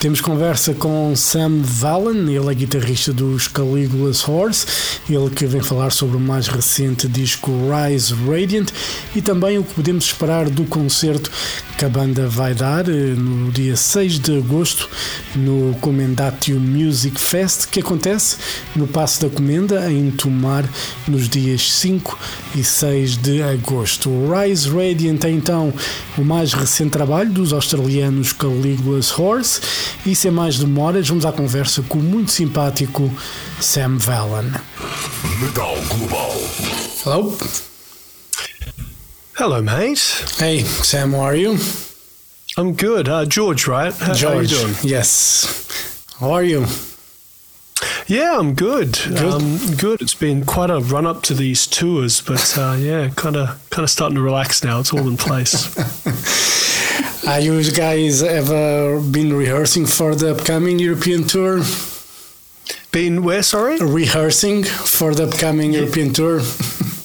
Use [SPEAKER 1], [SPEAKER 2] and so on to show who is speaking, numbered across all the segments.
[SPEAKER 1] temos conversa com Sam Vallen, ele é guitarrista dos Caligula's Horse, ele que vem falar sobre o mais recente disco Rise Radiant e também o que podemos esperar do concerto que a banda vai dar eh, no dia 6 de agosto no Comendatio Music Fest, que acontece no Passo da Comenda, em Tomar, nos dias 5 e 6 de agosto. Rise Radiant é então o mais recente trabalho dos australianos Caligula's Horse e sem mais demoras, vamos à conversa com o muito simpático Sam Vallen.
[SPEAKER 2] Metal Global.
[SPEAKER 1] Hello.
[SPEAKER 3] Hello, mate.
[SPEAKER 1] Hey, Sam, how are you?
[SPEAKER 3] I'm good. Uh, George, right? How,
[SPEAKER 1] George.
[SPEAKER 3] How you doing?
[SPEAKER 1] Yes. How are you?
[SPEAKER 3] Yeah, I'm good. Um, good. It's been quite a run up to these tours, but uh, yeah, kind of kind of starting to relax now. It's all in place.
[SPEAKER 1] Are you guys ever been rehearsing for the upcoming European tour?
[SPEAKER 3] been where? Sorry.
[SPEAKER 1] Rehearsing for the upcoming European tour?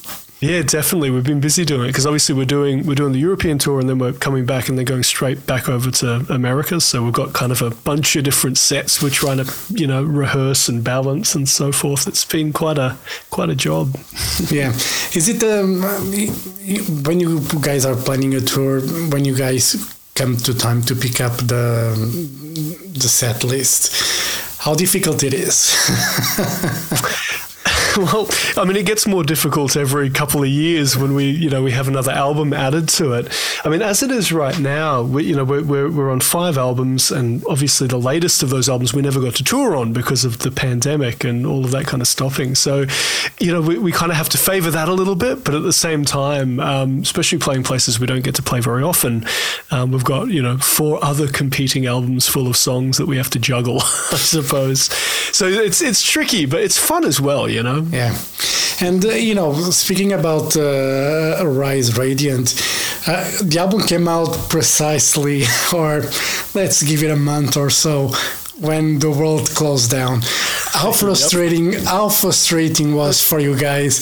[SPEAKER 3] Yeah, definitely. We've been busy doing it because obviously we're doing we're doing the European tour and then we're coming back and then going straight back over to America. So we've got kind of a bunch of different sets we're trying to you know rehearse and balance and so forth. It's been quite a quite a job.
[SPEAKER 1] yeah. Is it um, when you guys are planning a tour? When you guys come to time to pick up the the set list, how difficult it is?
[SPEAKER 3] well, I mean, it gets more difficult every couple of years when we, you know, we have another album added to it. I mean, as it is right now, we, you know, we're, we're, we're on five albums, and obviously the latest of those albums we never got to tour on because of the pandemic and all of that kind of stopping. So, you know, we, we kind of have to favor that a little bit, but at the same time, um, especially playing places we don't get to play very often, um, we've got, you know, four other competing albums full of songs that we have to juggle, I suppose. So it's, it's tricky, but it's fun as well, you know?
[SPEAKER 1] Yeah. And, uh, you know, speaking about uh, Rise Radiant, uh, the album came out precisely, or let's give it a month or so, when the world closed down. How frustrating, yep. how frustrating was for you guys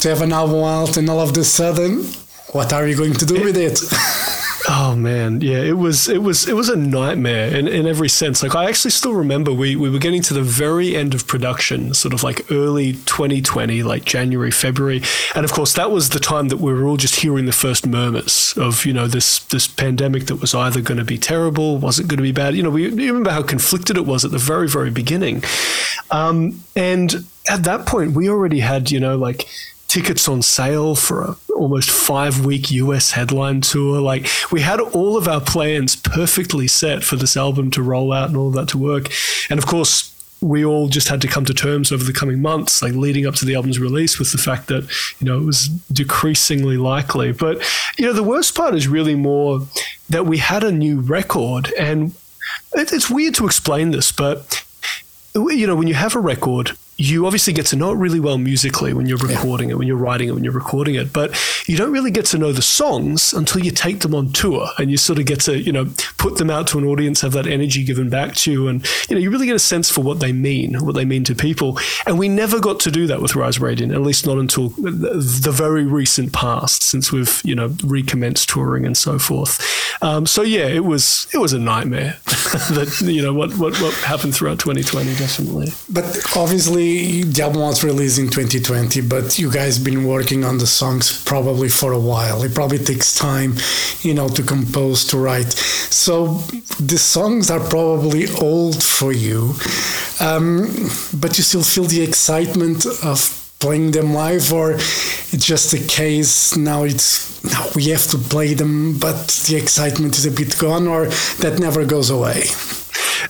[SPEAKER 1] to have an album out and all of a sudden, what are you going to do with it?
[SPEAKER 3] Oh man, yeah, it was it was it was a nightmare in, in every sense. Like I actually still remember we, we were getting to the very end of production, sort of like early 2020, like January, February, and of course that was the time that we were all just hearing the first murmurs of you know this this pandemic that was either going to be terrible, was it going to be bad? You know, we you remember how conflicted it was at the very very beginning, um, and at that point we already had you know like tickets on sale for a almost five week US headline tour. Like we had all of our plans perfectly set for this album to roll out and all of that to work. And of course, we all just had to come to terms over the coming months, like leading up to the album's release, with the fact that you know it was decreasingly likely. But you know, the worst part is really more that we had a new record, and it's weird to explain this, but you know, when you have a record, you obviously get to know it really well musically when you're recording yeah. it, when you're writing it, when you're recording it, but you don't really get to know the songs until you take them on tour and you sort of get to, you know, put them out to an audience, have that energy given back to you. And, you know, you really get a sense for what they mean, what they mean to people. And we never got to do that with Rise Radiant, at least not until the very recent past, since we've, you know, recommenced touring and so forth. Um, so yeah, it was, it was a nightmare that, you know, what, what, what happened throughout 2020, definitely.
[SPEAKER 1] But obviously, the album was released in 2020, but you guys been working on the songs probably for a while. It probably takes time, you know, to compose, to write. So the songs are probably old for you, um, but you still feel the excitement of playing them live, or it's just a case now it's now we have to play them, but the excitement is a bit gone, or that never goes away.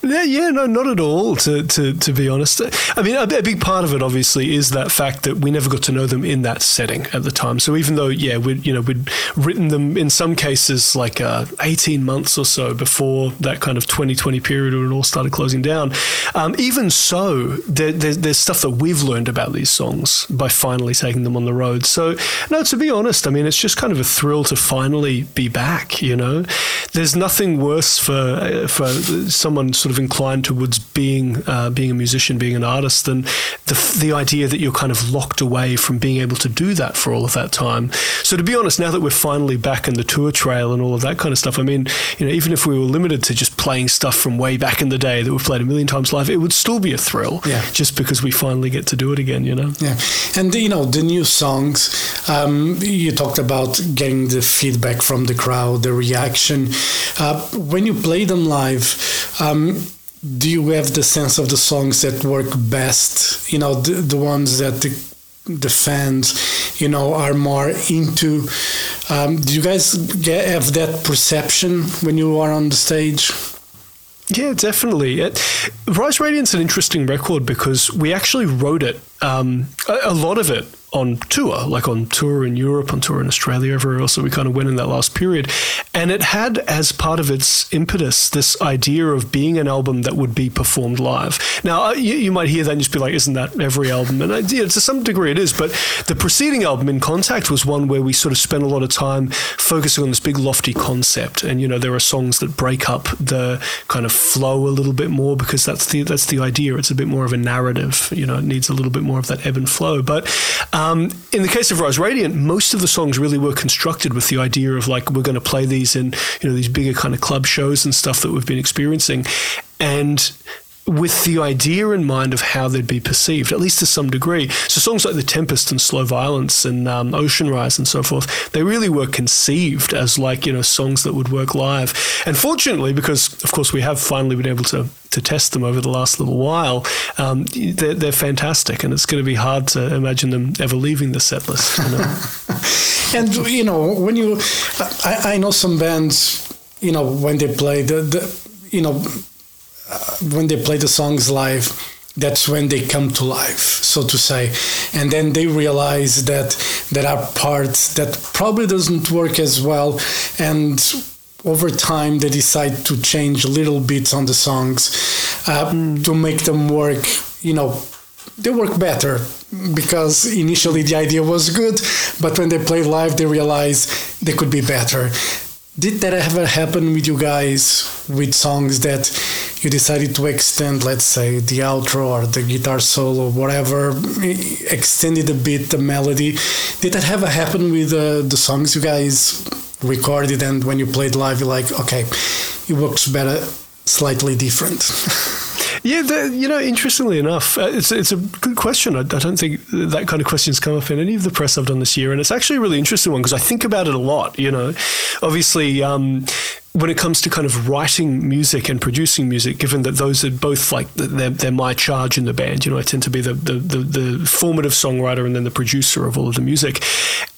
[SPEAKER 3] Yeah, no, not at all. To to, to be honest, I mean, a, a, big part of it obviously is that fact that we never got to know them in that setting at the time. So even though, yeah, we you know we'd written them in some cases like uh, eighteen months or so before that kind of 2020 period when it all started closing down. Um, even so, there, there, there's stuff that we've learned about these songs by finally taking them on the road. So no, to be honest, I mean, it's just kind of a thrill to finally be back. You know, there's nothing worse for for someone. Sort of inclined towards being uh, being a musician, being an artist, then the the idea that you're kind of locked away from being able to do that for all of that time. So to be honest, now that we're finally back in the tour trail and all of that kind of stuff, I mean, you know, even if we were limited to just playing stuff from way back in the day that we've played a million times live, it would still be a thrill.
[SPEAKER 1] Yeah.
[SPEAKER 3] Just because we finally get to do it again, you know.
[SPEAKER 1] Yeah, and you know the new songs. Um, you talked about getting the feedback from the crowd, the reaction. Uh, when you play them live, um, do you have the sense of the songs that work best? You know, the, the ones that the the fans, you know, are more into. Um, do you guys get, have that perception when you are on the stage?
[SPEAKER 3] Yeah, definitely. It, Rise Radiant's an interesting record because we actually wrote it, um, a, a, lot of it on tour, like on tour in Europe, on tour in Australia, everywhere else that we kind of went in that last period. And it had as part of its impetus this idea of being an album that would be performed live. Now, uh, you, you might hear that and just be like, isn't that every album? And uh, yeah, to some degree it is. But the preceding album, In Contact, was one where we sort of spent a lot of time focusing on this big lofty concept. And, you know, there are songs that break up the kind of flow a little bit more because that's the, that's the idea. It's a bit more of a narrative. You know, it needs a little bit more of that ebb and flow. But Um, in the case of Rise Radiant, most of the songs really were constructed with the idea of like we're going to play these in you know these bigger kind of club shows and stuff that we've been experiencing, and with the idea in mind of how they'd be perceived, at least to some degree. So songs like The Tempest and Slow Violence and um, Ocean Rise and so forth, they really were conceived as like, you know, songs that would work live. And fortunately, because of course we have finally been able to to test them over the last little while, um, they're, they're, fantastic, and it's going to be hard to imagine them ever leaving the set list. You
[SPEAKER 1] know? and you know, when you, I, I know some bands, you know, when they play the, the you know uh, when they play the songs live, that's when they come to life, so to say, and then they realize that there are parts that probably doesn't work as well, and over time they decide to change little bits on the songs uh, mm. to make them work. You know, they work better because initially the idea was good, but when they play live, they realize they could be better. Did that ever happen with you guys with songs that you decided to extend, let's say, the outro or the guitar solo, whatever, extended a bit the melody? Did that ever happen with uh, the songs you guys recorded and when you played live, you're like, okay, it works better, slightly different?
[SPEAKER 3] Yeah, the, you know, interestingly enough, uh, it's it's a good question. I, I, don't think that kind of questions come up in any of the press I've done this year, and it's actually a really interesting one because I think about it a lot. You know, obviously. Um, when it comes to kind of writing music and producing music, given that those are both like they're, they're my charge in the band, you know, I tend to be the, the, the, the, formative songwriter and then the producer of all of the music.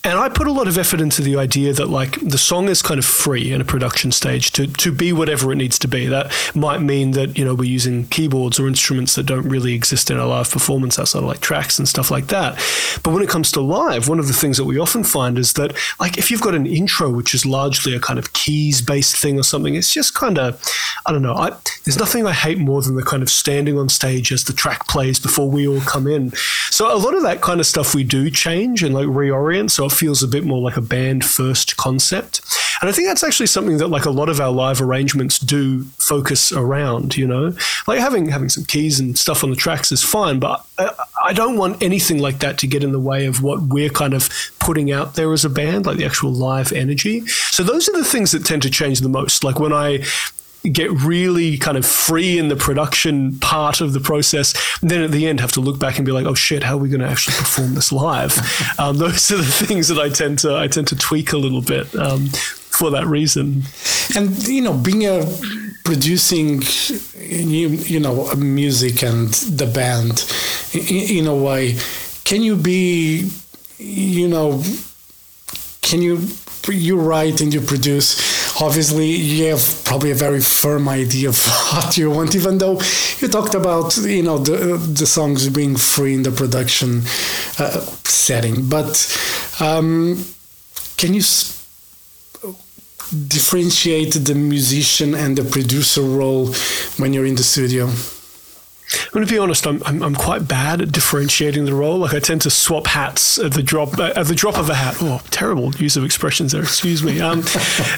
[SPEAKER 3] And I put a lot of effort into the idea that like the song is kind of free in a production stage to, to be whatever it needs to be. That might mean that, you know, we're using keyboards or instruments that don't really exist in a live performance outside of like tracks and stuff like that. But when it comes to live, one of the things that we often find is that like if you've got an intro, which is largely a kind of keys based thing or something, it's just kind of, I don't know. I, there's nothing I hate more than the kind of standing on stage as the track plays before we all come in. So a lot of that kind of stuff we do change and like reorient. So it feels a bit more like a band first concept. And I think that's actually something that like a lot of our live arrangements do focus around, you know? Like having having some keys and stuff on the tracks is fine, but I, I don't want anything like that to get in the way of what we're kind of putting out there as a band, like the actual live energy. So those are the things that tend to change the most. Like when I get really kind of free in the production part of the process. then at the end, have to look back and be like, "Oh shit, how are we going to actually perform this live?" um, those are the things that I tend to I tend to tweak a little bit um, for that reason.
[SPEAKER 1] And you know, being a producing, you, you know, music and the band in, a way, can you be, you know, can you you write and you produce? obviously you have probably a very firm idea of what you want even though you talked about you know the, the songs being free in the production uh, setting but um, can you differentiate the musician and the producer role when you're in the studio
[SPEAKER 3] I'm going to be honest. I'm, I'm, I'm quite bad at differentiating the role. Like I tend to swap hats at the drop at the drop of a hat. Oh, terrible use of expressions there. Excuse me. Um,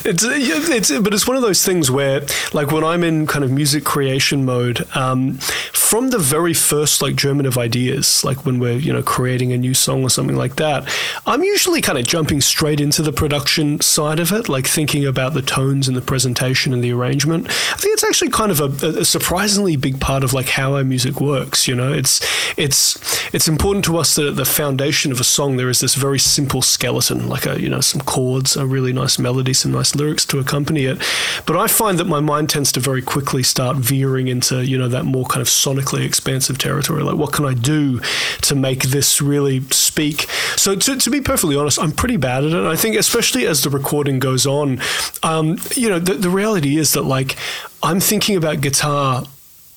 [SPEAKER 3] it's it's but it's one of those things where like when I'm in kind of music creation mode, um, from the very first like German of ideas, like when we're you know creating a new song or something like that, I'm usually kind of jumping straight into the production side of it, like thinking about the tones and the presentation and the arrangement. I think it's actually kind of a, a surprisingly big part of like how I music works. You know, it's it's it's important to us that at the foundation of a song there is this very simple skeleton, like a you know some chords, a really nice melody, some nice lyrics to accompany it. But I find that my mind tends to very quickly start veering into you know that more kind of sonically expansive territory. Like, what can I do to make this really speak? So to, to be perfectly honest, I'm pretty bad at it. And I think especially as the recording goes on, um, you know, the, the reality is that like I'm thinking about guitar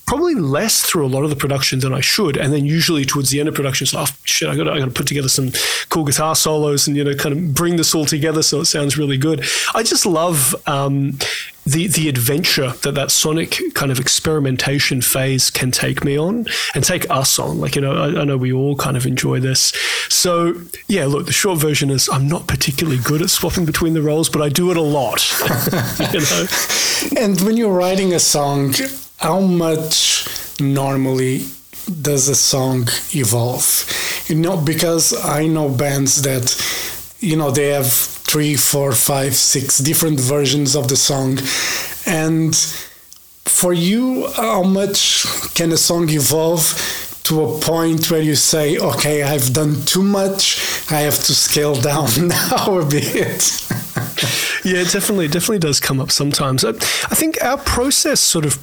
[SPEAKER 3] probably less through a lot of the production than I should. And then usually towards the end of production, it's like, oh, shit, I got I got to put together some cool guitar solos and you know kind of bring this all together so it sounds really good. I just love um, the the adventure that that sonic kind of experimentation phase can take me on and take us on. Like you know, I, I know we all kind of enjoy this. So yeah, look, the short version is I'm not particularly good at swapping between the roles, but I do it a lot. you know.
[SPEAKER 1] And when you're writing a song how much normally does a song evolve? You know, because I know bands that, you know, they have three, four, five, six different versions of the song. And for you, how much can a song evolve to a point where you say, okay, I've done too much, I have to scale down now a bit?
[SPEAKER 3] yeah, it definitely, definitely does come up sometimes. I, I think our process sort of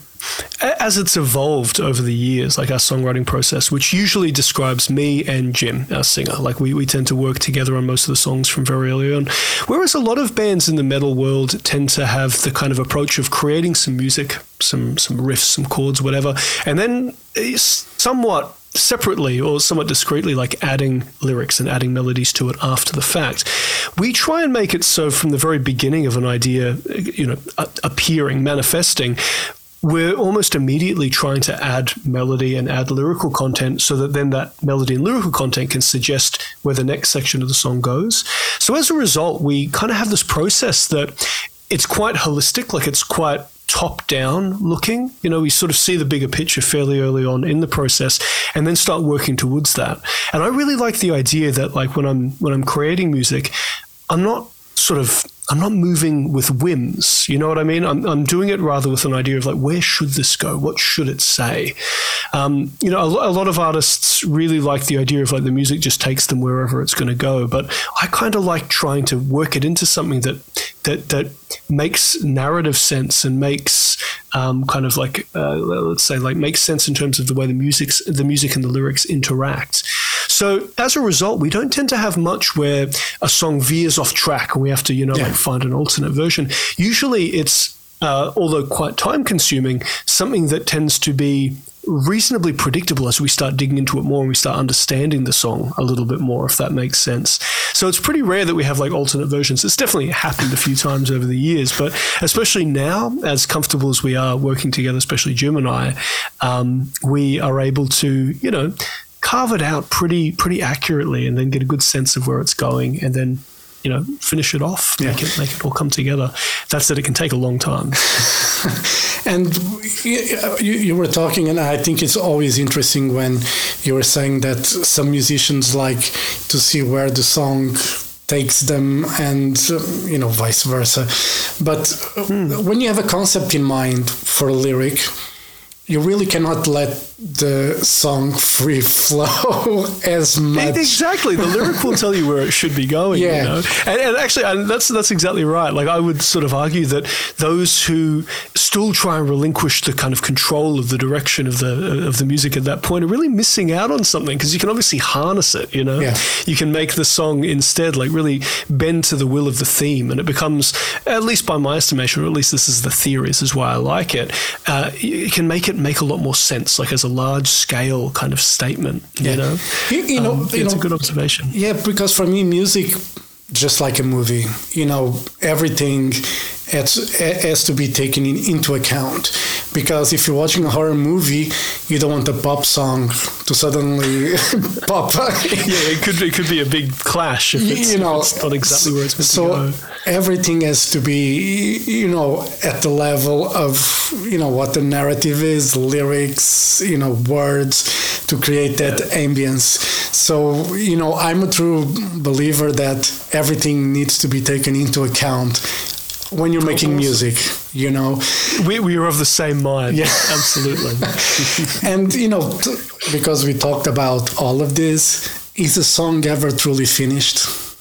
[SPEAKER 3] as it's evolved over the years, like our songwriting process, which usually describes me and Jim, our singer. Like we, we tend to work together on most of the songs from very early on. Whereas a lot of bands in the metal world tend to have the kind of approach of creating some music, some some riffs, some chords, whatever, and then eh, somewhat separately or somewhat discreetly, like adding lyrics and adding melodies to it after the fact. We try and make it so from the very beginning of an idea, eh, you know, appearing, manifesting, we're almost immediately trying to add melody and add lyrical content so that then that melody and lyrical content can suggest where the next section of the song goes. So as a result, we kind of have this process that it's quite holistic, like it's quite top down looking. You know, we sort of see the bigger picture fairly early on in the process and then start working towards that. And I really like the idea that like when I'm when I'm creating music, I'm not sort of I'm not moving with whims. You know what I mean? I'm, I'm doing it rather with an idea of like, where should this go? What should it say? Um, you know, a, a, lot of artists really like the idea of like the music just takes them wherever it's going to go. But I kind of like trying to work it into something that that that makes narrative sense and makes um, kind of like uh, let's say like makes sense in terms of the way the music's the music and the lyrics interact. So as a result, we don't tend to have much where a song veers off track and we have to you know yeah. like find an alternate version. Usually, it's uh, although quite time consuming, something that tends to be reasonably predictable as we start digging into it more and we start understanding the song a little bit more, if that makes sense. So it's pretty rare that we have like alternate versions. It's definitely happened a few times over the years, but especially now, as comfortable as we are working together, especially Jim and I, um, we are able to, you know, carve it out pretty pretty accurately and then get a good sense of where it's going and then you know finish it off yeah. make it make it all come together that's that it can take a long time
[SPEAKER 1] and you, you, were talking and i think it's always interesting when you were saying that some musicians like to see where the song takes them and you know vice versa but hmm. when you have a concept in mind for a lyric you really cannot let the song free flow as much.
[SPEAKER 3] Exactly, the lyric will tell you where it should be going. Yeah, you know? and, and, actually, and that's that's exactly right. Like I would sort of argue that those who still try and relinquish the kind of control of the direction of the of the music at that point are really missing out on something because you can obviously harness it. You know, yeah. you can make the song instead like really bend to the will of the theme, and it becomes, at least by my estimation, or at least this is the theory. This is why I like it. Uh, you can make it it make a lot more sense, like as a large scale kind of statement. You know,
[SPEAKER 1] you, you know, um,
[SPEAKER 3] you
[SPEAKER 1] it's
[SPEAKER 3] know, a good observation.
[SPEAKER 1] Yeah, because for me, music, just like a movie, you know, everything has, has to be taken in, into account because if you're watching a horror movie, you don't want a pop song to suddenly pop.
[SPEAKER 3] yeah, it could it could be a big clash if it's, you know, it's not exactly where it's meant so to
[SPEAKER 1] go. Everything has to be, you know, at the level of, you know, what the narrative is, lyrics, you know, words to create that ambience. So, you know, I'm a true believer that everything needs to be taken into account when you're making music, you know.
[SPEAKER 3] We, we are of the same mind. Yeah, absolutely.
[SPEAKER 1] and, you know, t- because we talked about all of this, is a song ever truly finished?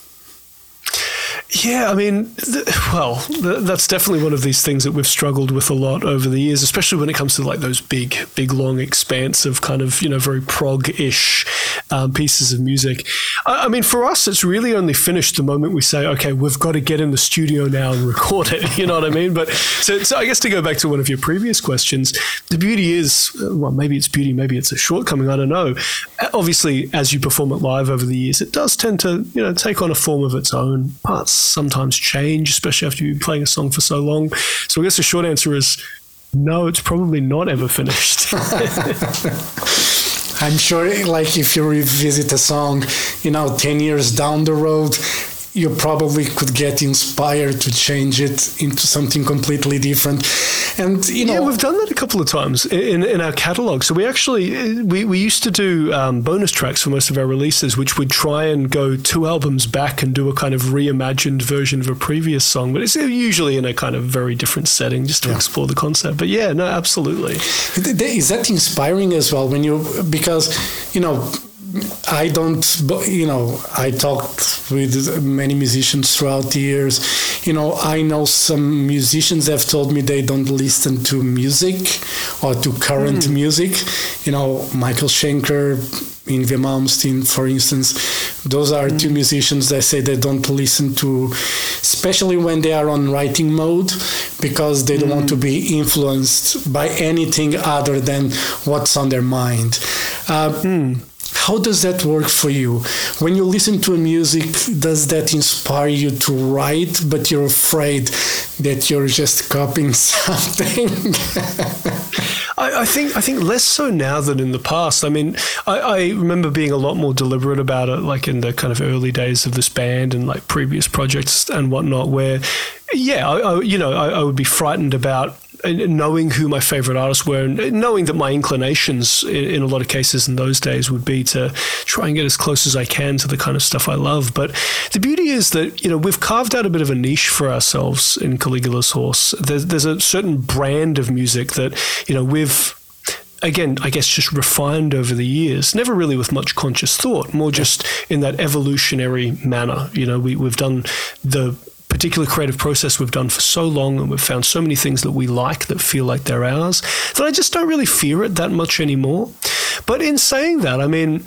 [SPEAKER 3] Yeah, I mean, th- well, th- that's definitely one of these things that we've struggled with a lot over the years, especially when it comes to like those big, big, long, expansive kind of, you know, very prog-ish um, pieces of music. I-, I mean, for us, it's really only finished the moment we say, okay, we've got to get in the studio now and record it. You know what I mean? But so, so I guess to go back to one of your previous questions, the beauty is, well, maybe it's beauty, maybe it's a shortcoming, I don't know. Obviously, as you perform it live over the years, it does tend to, you know, take on a form of its own parts sometimes change, especially after you've been playing a song for so long. So I guess the short answer is no, it's probably not ever finished.
[SPEAKER 1] I'm sure, like, if you revisit a song, you know, 10 years down the road, you probably could get inspired to change it into something completely different. And you know,
[SPEAKER 3] yeah, we've done that a couple of times in, in our catalog. So we actually we, we used to do um, bonus tracks for most of our releases, which would try and go two albums back and do a kind of reimagined version of a previous song. But it's usually in a kind of very different setting, just to yeah. explore the concept. But yeah, no, absolutely.
[SPEAKER 1] Is that inspiring as well? When you because you know I don't, you know, I talked with many musicians throughout the years. You know, I know some musicians have told me they don't listen to music or to current mm. music. You know, Michael Schenker, Yngwie Malmsteen, for instance. Those are mm. two hmm. musicians that say they don't listen to, especially when they are on writing mode, because they don't mm. want to hmm. be influenced by anything other than what's on their mind. Uh, hmm. How does that work for you? When you listen to a music, does that inspire you to write, but you're afraid that you're just copying something?
[SPEAKER 3] I, I, think I think less so now than in the past. I mean, I, I, remember being a lot more deliberate about it, like in the kind of early days of this band and like previous projects and whatnot, where yeah, I, you know, I would be frightened about knowing who my favorite artists were and knowing that my inclinations in, in, a lot of cases in those days would be to try and get as close as I can to the kind of stuff I love. But the beauty is that, you know, we've carved out a bit of a niche for ourselves in Caligula's Horse. There's, there's a certain brand of music that, you know, we've again, I guess just refined over the years, never really with much conscious thought, more just in that evolutionary manner. You know, we, we've done the particular creative process we've done for so long and we've found so many things that we like that feel like they're ours that I just don't really fear it that much anymore. But in saying that, I mean,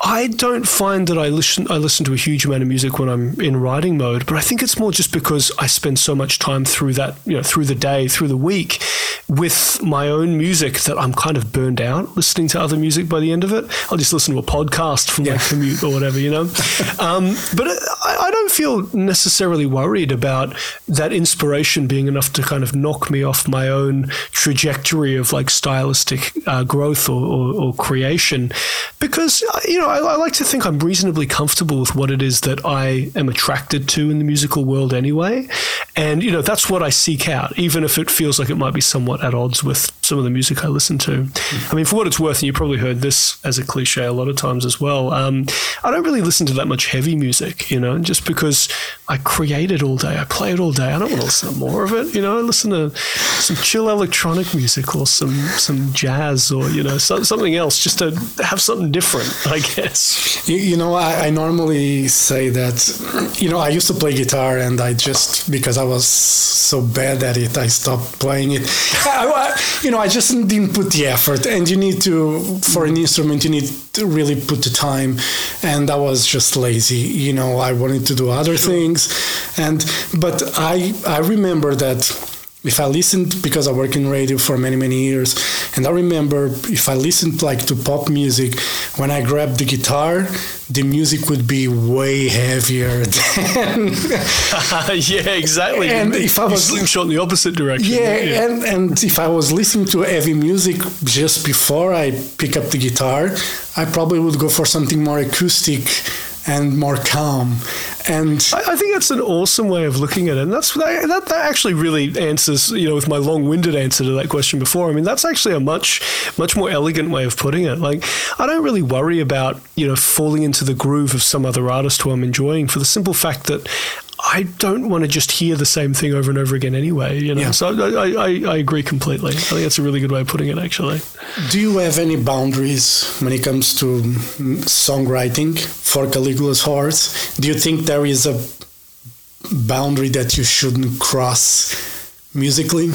[SPEAKER 3] I don't find that I listen I listen to a huge amount of music when I'm in writing mode, but I think it's more just because I spend so much time through that, you know, through the day, through the week with my own music that I'm kind of burned out listening to other music by the end of it. I'll just listen to a podcast from yeah. my commute or whatever, you know. um, but I, I don't feel necessarily worried about that inspiration being enough to kind of knock me off my own trajectory of like stylistic uh, growth or, or, or creation because, you know, I, I, like to think I'm reasonably comfortable with what it is that I am attracted to in the musical world anyway. And, you know, that's what I seek out, even if it feels like it might be somewhat at odds with some of the music I listen to. I mean, for what it's worth, and you probably heard this as a cliche a lot of times as well, um, I don't really listen to that much heavy music, you know, just because I create it all day, I play it all day. I don't want to listen to more of it, you know, I listen to some chill electronic music or some, some jazz or, you know, so, something else just to have something different, guess
[SPEAKER 1] yes. You, you know, I, I, normally say that, you know, I used to play guitar and I just, because I was so bad at it, I stopped playing it. I, you know, I just didn't put the effort. And you need to, for an instrument, you need to really put the time. And I was just lazy. You know, I wanted to do other things. And, but I, I remember that if I listened because I work in radio for many many years, and I remember if I listened like to pop music, when I grabbed the guitar, the music would be way heavier than.
[SPEAKER 3] yeah, exactly.
[SPEAKER 1] And
[SPEAKER 3] you,
[SPEAKER 1] if I was
[SPEAKER 3] slingshot in the opposite direction.
[SPEAKER 1] yeah, and and if I was listening to heavy music just before I pick up the guitar, I probably would go for something more acoustic and more calm. And
[SPEAKER 3] I, I think that's an awesome way of looking at it, and that's that, that, actually really answers, you know, with my long-winded answer to that question before. I mean, that's actually a much much more elegant way of putting it. Like, I don't really worry about you know falling into the groove of some other artist who I'm enjoying for the simple fact that I don't want to just hear the same thing over and over again anyway. You know,
[SPEAKER 1] Yeah.
[SPEAKER 3] so I, I, I agree completely. I think that's a really good way of putting it. Actually,
[SPEAKER 1] do you have any boundaries when it comes to mm, songwriting for Caligula's Horse? Do you think there is a boundary that you shouldn't cross musically?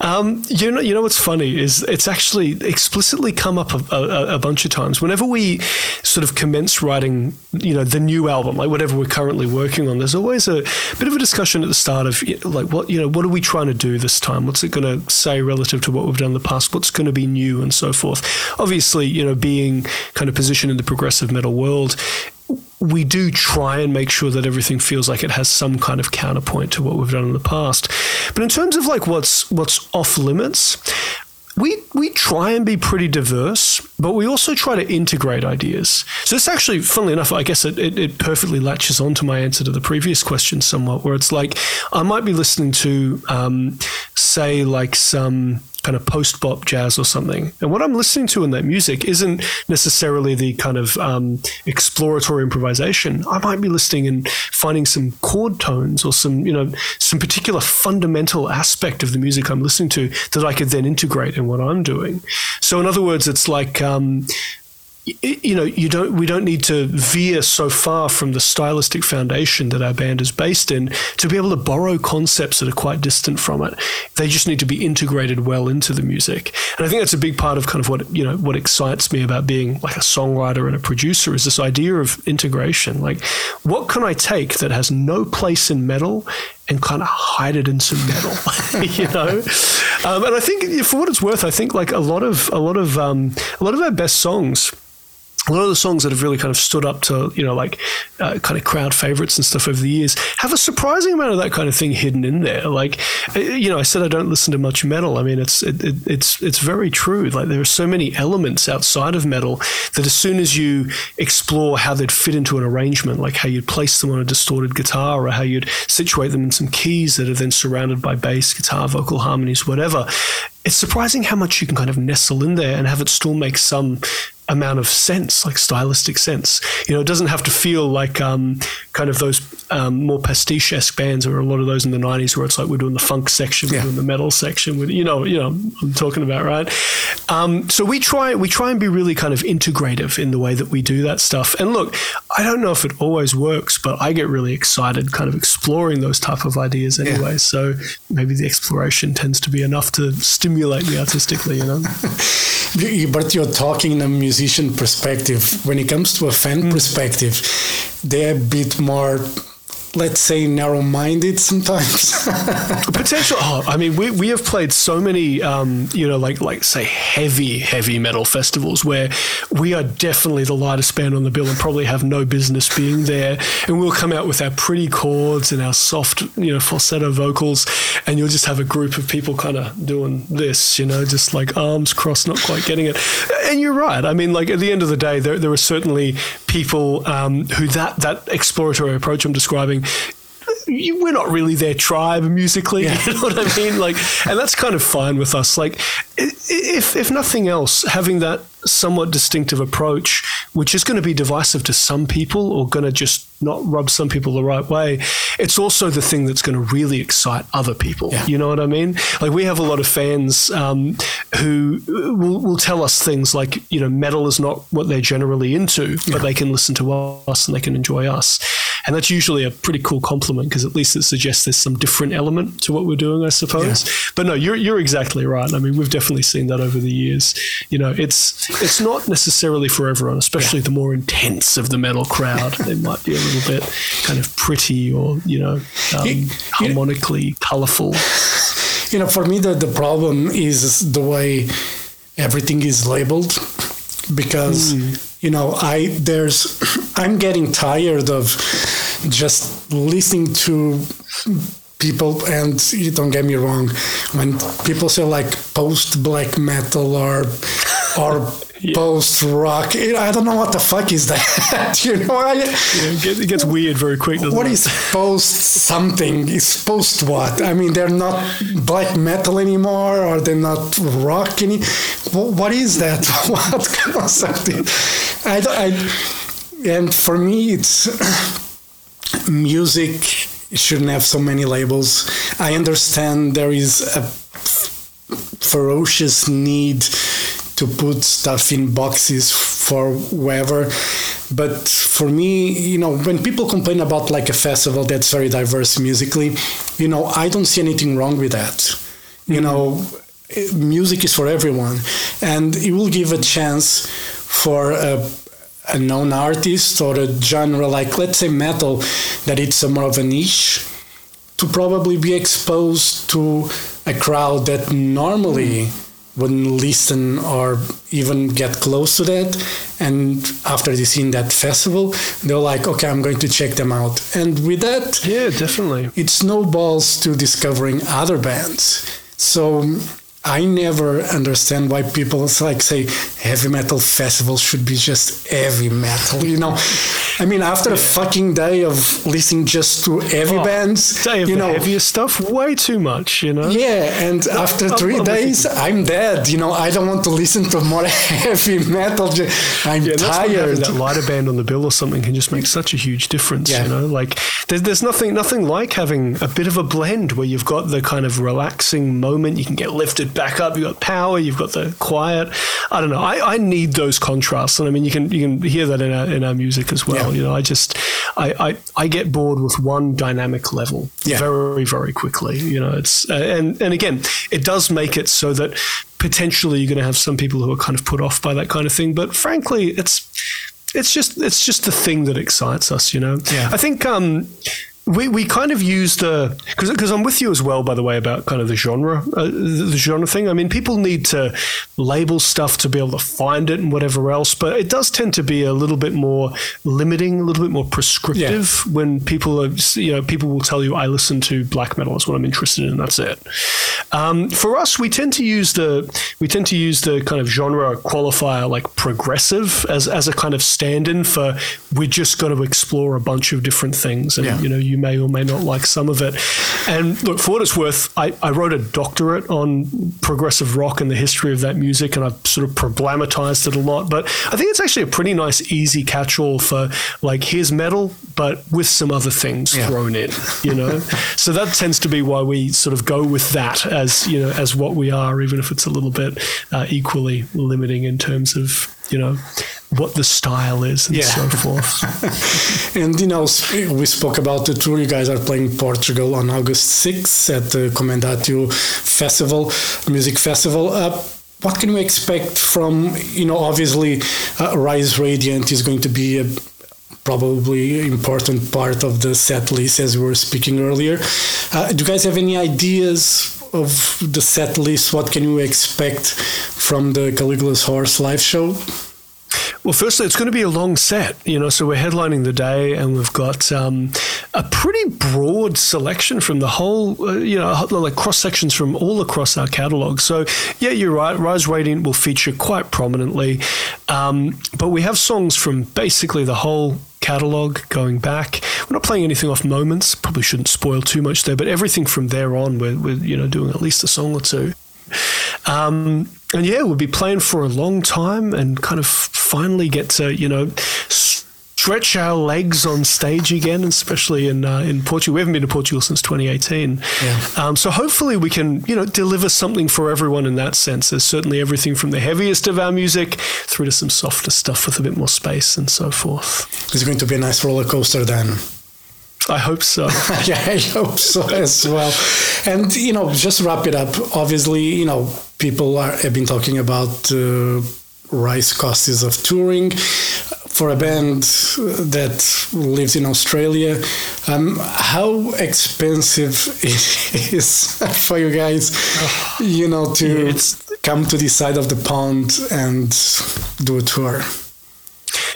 [SPEAKER 3] Um, you know, you know what's funny is it's actually explicitly come up a, a, a bunch of times. Whenever we sort of commence writing, you know, the new album, like whatever we're currently working on, there's always a bit of a discussion at the start of like what you know, what are we trying to do this time? What's it going to say relative to what we've done in the past? What's going to be new and so forth? Obviously, you know, being kind of positioned in the progressive metal world, we do try and make sure that everything feels like it has some kind of counterpoint to what we've done in the past. But in terms of like what's what's off limits, we we try and be pretty diverse, but we also try to integrate ideas. So this actually, funnily enough, I guess it, it, it perfectly latches on to my answer to the previous question somewhat, where it's like I might be listening to, um, say, like some kind of post bop jazz or something. And what I'm listening to in that music isn't necessarily the kind of um, exploratory improvisation. I might be listening and finding some chord tones or some, you know, some particular fundamental aspect of the music I'm listening to that I could then integrate in what I'm doing. So, in other words, it's like, um, you know you don't we don't need to veer so far from the stylistic foundation that our band is based in to be able to borrow concepts that are quite distant from it. They just need to be integrated well into the music. And i think that's a big part of kind of what you know what excites me about being like a songwriter and a producer is this idea of integration. Like what can i take that has no place in metal and kind of hide it in some metal, you know. Um, and I think, for what it's worth, I think like a lot of a lot of um, a lot of our best songs lot of the songs that have really kind of stood up to you know like uh, kind of crowd favorites and stuff over the years have a surprising amount of that kind of thing hidden in there. Like uh, you know i said i don't listen to much metal. I mean it's it, it, it's it's very true. Like there are so many elements outside of metal that as soon as you explore how they'd fit into an arrangement like how you'd place them on a distorted guitar or how you'd situate them in some keys that are then surrounded by bass guitar vocal harmonies whatever it's surprising how much you can kind of nestle in there and have it still make some amount of sense, like stylistic sense. You know, it doesn't have to feel like um, kind of those um, more pastiche esque bands, or a lot of those in the '90s, where it's like we're doing the funk section, we're
[SPEAKER 1] Yeah.
[SPEAKER 3] doing the metal section. With, you know, you know, I'm talking about right. Um, so we try we try and be really kind of integrative in the way that we do that stuff. And look, I don't know if it always works, but I get really excited, kind of exploring those type of ideas anyway. So maybe the exploration tends to be enough to stimulate me artistically. You know.
[SPEAKER 1] But you're talking in a musician perspective. When it comes to a fan hmm. perspective, they're a bit more, let's say, narrow-minded sometimes.
[SPEAKER 3] Potential. Oh, I mean, we, we have played so many, um, you know, like like say heavy heavy metal festivals where we are definitely the lightest band on the bill and probably have no business being there. And we'll come out with our pretty chords and our soft, you know, falsetto vocals, and you'll just have a group of people kind of doing this, you know, just like arms crossed, not quite getting it. And you're right. I mean, like at the end of the day, there there are certainly people um, who that that exploratory approach I'm describing we're not really their tribe musically.
[SPEAKER 1] Yeah.
[SPEAKER 3] You know what I mean? Like, and that's kind of fine with us. Like, if if nothing else, having that somewhat distinctive approach, which is going to be divisive to some people or going to just not rub some people the right way, it's also the thing that's going to really excite other people.
[SPEAKER 1] Yeah.
[SPEAKER 3] You know what I mean? Like, we have a lot of fans um, who will, will tell us things like, you know, metal is not what they're generally into, but they can listen to us and they can enjoy us. And that's usually a pretty cool compliment because at least it suggests there's some different element to what we're doing, I suppose. Yeah. But no, you're you're exactly right. I mean, we've definitely seen that over the years. You know, it's it's not necessarily for everyone, especially yeah. the more intense of the metal crowd. they might be a little bit kind of pretty or you know um, harmonically colourful.
[SPEAKER 1] You know, for me, the the problem is the way everything is labeled because mm. You know I there's I'm getting tired of just listening to people and you don't get me wrong when people say like post black metal or or yeah. post rock. I don't know what the fuck is that. you know, I,
[SPEAKER 3] yeah, it gets weird very quick.
[SPEAKER 1] What it? is post something? Is post what? I mean, they're not black metal anymore, or they're not rock any. What is that? what concept? I, I, and for me, it's music shouldn't have so many labels. I understand there is a ferocious need to put stuff in boxes for whoever. But for me, you know, when people complain about like a festival that's very diverse musically, you know, I don't see anything wrong with that. Mm-hmm. You know, music is for everyone, and it will give a chance for a, a known artist or a genre like, let's say, metal, that it's a more of a niche, to probably be exposed to a crowd that normally. Mm wouldn't listen or even get close to that. And after they seen that festival, they're like, okay, I'm going to check them out. And with that,
[SPEAKER 3] yeah, definitely,
[SPEAKER 1] it snowballs to discovering other bands. So I never understand why people like say heavy metal festivals should be just heavy metal. You know, I mean, after yeah. a fucking day of listening just to heavy oh, bands,
[SPEAKER 3] you know, heavier stuff, way too much. You know.
[SPEAKER 1] Yeah, and after 3 I'm, days, I'm dead. You know, I don't want to listen to more heavy metal. I'm yeah, tired.
[SPEAKER 3] that lighter band on the bill or something can just make such a huge difference. Yeah. You know, like there's there's nothing nothing like having a bit of a blend where you've got the kind of relaxing moment you can get lifted back up. You've got power. You've got the quiet. I don't know. I, I need those contrasts, and I mean, you can you can hear that in our in our music as well. Yeah. You know, I just I, I I get bored with one dynamic level yeah. very very quickly. You know, it's uh, and and again, it does make it so that potentially you're going to have some people who are kind of put off by that kind of thing. But frankly, it's it's just it's just the thing that excites us, you know.
[SPEAKER 1] Yeah.
[SPEAKER 3] I think um, we, we kind of use the because because I'm with you as well by the way about kind of the genre uh, the genre thing. I mean, people need to label stuff to be able to find it and whatever else, but it does tend to be a little bit more limiting, a little bit more prescriptive yeah. when people are you know people will tell you I listen to black metal is what I'm interested in. That's it. Um, for us, we tend to use the we tend to use the kind of genre qualifier like progressive as as a kind of stand-in for we're just going to explore a bunch of different things and yeah. you know you may or may not like some of it. And look, for what it's worth, I, I wrote a doctorate on progressive rock and the history of that music, and I've sort of problematized it a lot. But I think it's actually a pretty nice, easy catch-all for like here's metal, but with some other things yeah. thrown in. You know, so that tends to be why we sort of go with that as you know as what we are, even if it's a little bit uh, equally limiting in terms of you know what the style is and yeah. so forth.
[SPEAKER 1] and you know, we spoke about the tour. You guys are playing Portugal on August 6th at the Comendatio Festival, Music Festival. Uh, what can we expect from, you know, obviously uh, Rise Radiant is going to be a probably important part of the set list as we were speaking earlier. Uh, do you guys have any ideas of the set list? What can you expect from the Caligula's Horse live show?
[SPEAKER 3] Well, firstly, it's going to be a long set, you know. So we're headlining the day, and we've got um, a pretty broad selection from the whole, uh, you know, like cross sections from all across our catalogue. So yeah, you're right. Rise Radiant will feature quite prominently, um, but we have songs from basically the whole catalogue going back. We're not playing anything off moments. Probably shouldn't spoil too much there, but everything from there on, we're, we're you know doing at least a song or two. Um, and yeah, we'll be playing for a long time and kind of finally get to, you know, stretch our legs on stage again, especially in uh, in Portugal. We haven't been to Portugal since 2018. Yeah. Um, so hopefully we can, you know, deliver something for everyone in that sense. There's certainly everything from the heaviest of our music through to some softer stuff with a bit more space and so forth.
[SPEAKER 1] It's going to be a nice roller coaster then.
[SPEAKER 3] I hope so.
[SPEAKER 1] yeah, I hope so as well. And you know, just wrap it up. Obviously, you know, people are, have been talking about uh, rise costs of touring for a band that lives in Australia. Um, how expensive it is for you guys, you know, to
[SPEAKER 3] Yeah,
[SPEAKER 1] come to the side of the pond and do a tour?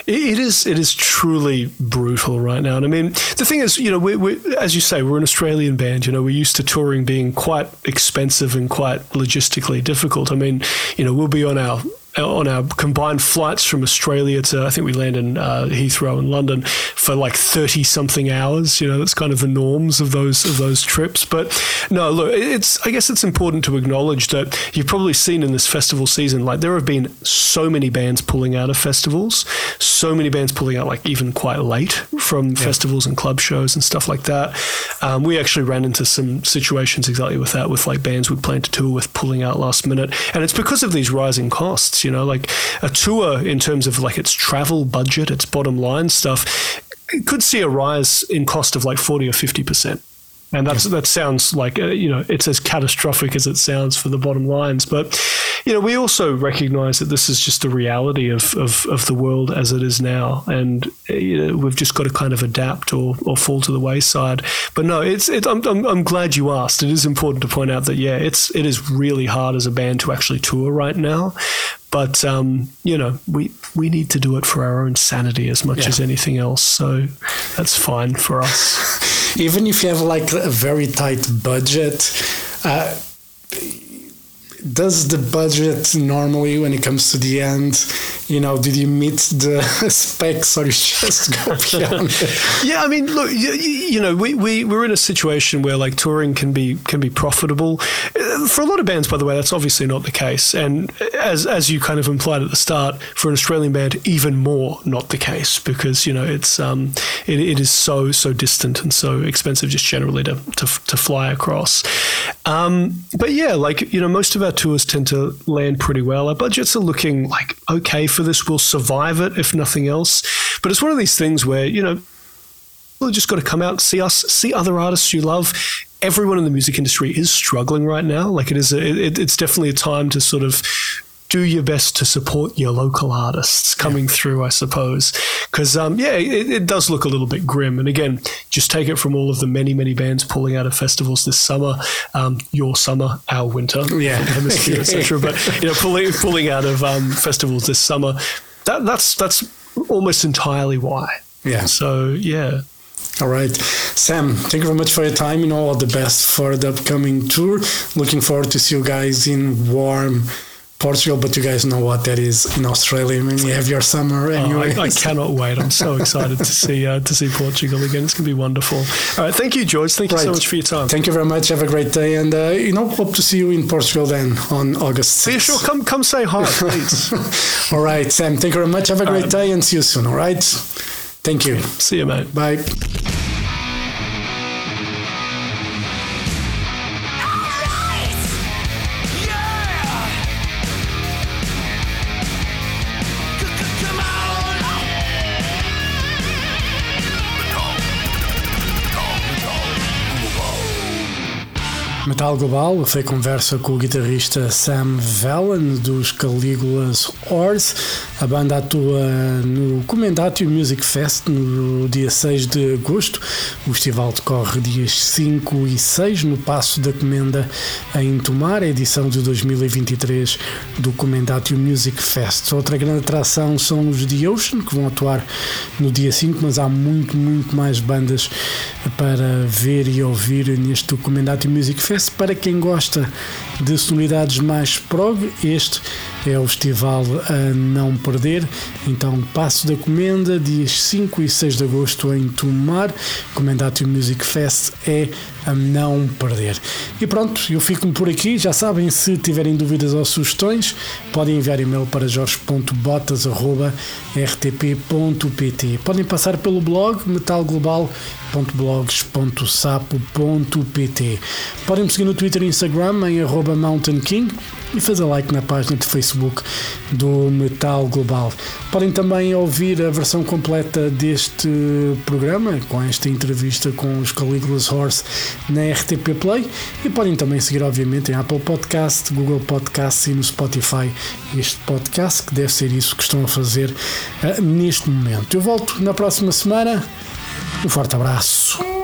[SPEAKER 3] It is. It is truly brutal right now. And I mean, the thing is, you know, we, we, as you say, we're an Australian band. You know, we're used to touring being quite expensive and quite logistically difficult. I mean, you know, we'll be on our on our combined flights from Australia to I think we land in uh, Heathrow in London for like thirty something hours. You know, that's kind of the norms of those of those trips. But no, look, it's I guess it's important to acknowledge that you've probably seen in this festival season, like there have been so many bands pulling out of festivals, so many bands pulling out like even quite late from festivals and club shows and stuff like that. Um, we actually ran into some situations exactly with that, with like bands we planned to tour with pulling out last minute, and it's because of these rising costs. You know, like a tour in terms of like its travel budget, its bottom line stuff, it could see a rise in cost of like forty or fifty percent. And that's that sounds like uh, you know it's as catastrophic as it sounds for the bottom lines, but you know we also recognise that this is just the reality of, of, of the world as it is now, and uh, you know, we've just got to kind of adapt or, or fall to the wayside. But no, it's it, I'm, I'm I'm glad you asked. It is important to point out that yeah, it's it is really hard as a band to actually tour right now. But um, you know, we we need to do it for our own sanity as much
[SPEAKER 1] Yeah.
[SPEAKER 3] as anything else. So that's fine for us.
[SPEAKER 1] even if you have like a very tight budget uh, does the budget normally when it comes to the end you know did you meet the specs or you just go beyond?
[SPEAKER 3] Yeah, I mean, look, you, you know, we, we we're in a situation where like touring can be can be profitable Uh, for a lot of bands. By the way, that's obviously not the case, and as as you kind of implied at the start, for an Australian band, even more not the case because you know it's um it, it is so so distant and so expensive just generally to to, to fly across. Um, but yeah, like you know, most of our tours tend to land pretty well. Our budgets are looking like okay for this. We'll survive it if nothing else. But it's one of these things where you know just got to come out, see us, see other artists you love. Everyone in the music industry is struggling right now. Like it is, a, it, it's definitely a time to sort of do your best to support your local artists coming through, I suppose. Because um, yeah, it, it does look a little bit grim. And again, just take it from all of the many, many bands pulling out of festivals this summer, um, your summer, our winter,
[SPEAKER 1] Yeah.
[SPEAKER 3] hemisphere, etc. But you know, pulling pulling out of um, festivals this summer, that, that's that's almost entirely why.
[SPEAKER 1] Yeah.
[SPEAKER 3] So yeah.
[SPEAKER 1] All right sam thank you very much for your time and all the best for the upcoming tour looking forward to see you guys in warm Portugal, but you guys know what that is in Australia. I mean, you have your summer
[SPEAKER 3] Oh. I, I cannot wait. I'm so excited to see uh, to see Portugal again. It's going to be wonderful. All right, thank you, George. Thank you so much for your time.
[SPEAKER 1] Thank you very much. Have a great day, and uh, you know, hope to see you in Portugal then on August. 6th.
[SPEAKER 3] yeah, sure. Come come say hi, please.
[SPEAKER 1] All right, Sam. Thank you very much. Have a great
[SPEAKER 3] right.
[SPEAKER 1] day, and see you soon. All right. Thank you.
[SPEAKER 3] see you, mate.
[SPEAKER 1] Bye. Metal Global foi conversa com o guitarrista Sam Vellen dos Caligula's Horse. A banda atua no Comendatio Music Fest no dia 6 de agosto. O festival decorre dias 5 e 6 no Passo da Comenda em Tomar, a edição de 2023 do Comendatio Music Fest. Outra grande atração são os The Ocean, que vão atuar no dia 5, mas há muito, muito mais bandas para ver e ouvir neste Documentário Music Fest. Para quem gosta de sonoridades mais prog, este é o festival a não perder. Então, Passo da Comenda, dias 5 e 6 de agosto em Tomar. Comendatio Music Fest é a não perder. E pronto, eu fico por aqui. Já sabem, se tiverem dúvidas ou sugestões, podem enviar e-mail para jorge.botas.rtp.pt. Podem passar pelo blog metalglobal.blogs.sapo.pt. Podem me seguir no Twitter e Instagram em arroba Mountain King e fazer like na página de Facebook do Metal Global. Podem também ouvir a versão completa deste programa, com esta entrevista com os Caligula's Horse na RTP Play e podem também seguir, obviamente, em Apple Podcast, Google Podcast e no Spotify este podcast, que deve ser isso que estão a fazer uh, neste momento. Eu volto na próxima semana. Um forte abraço.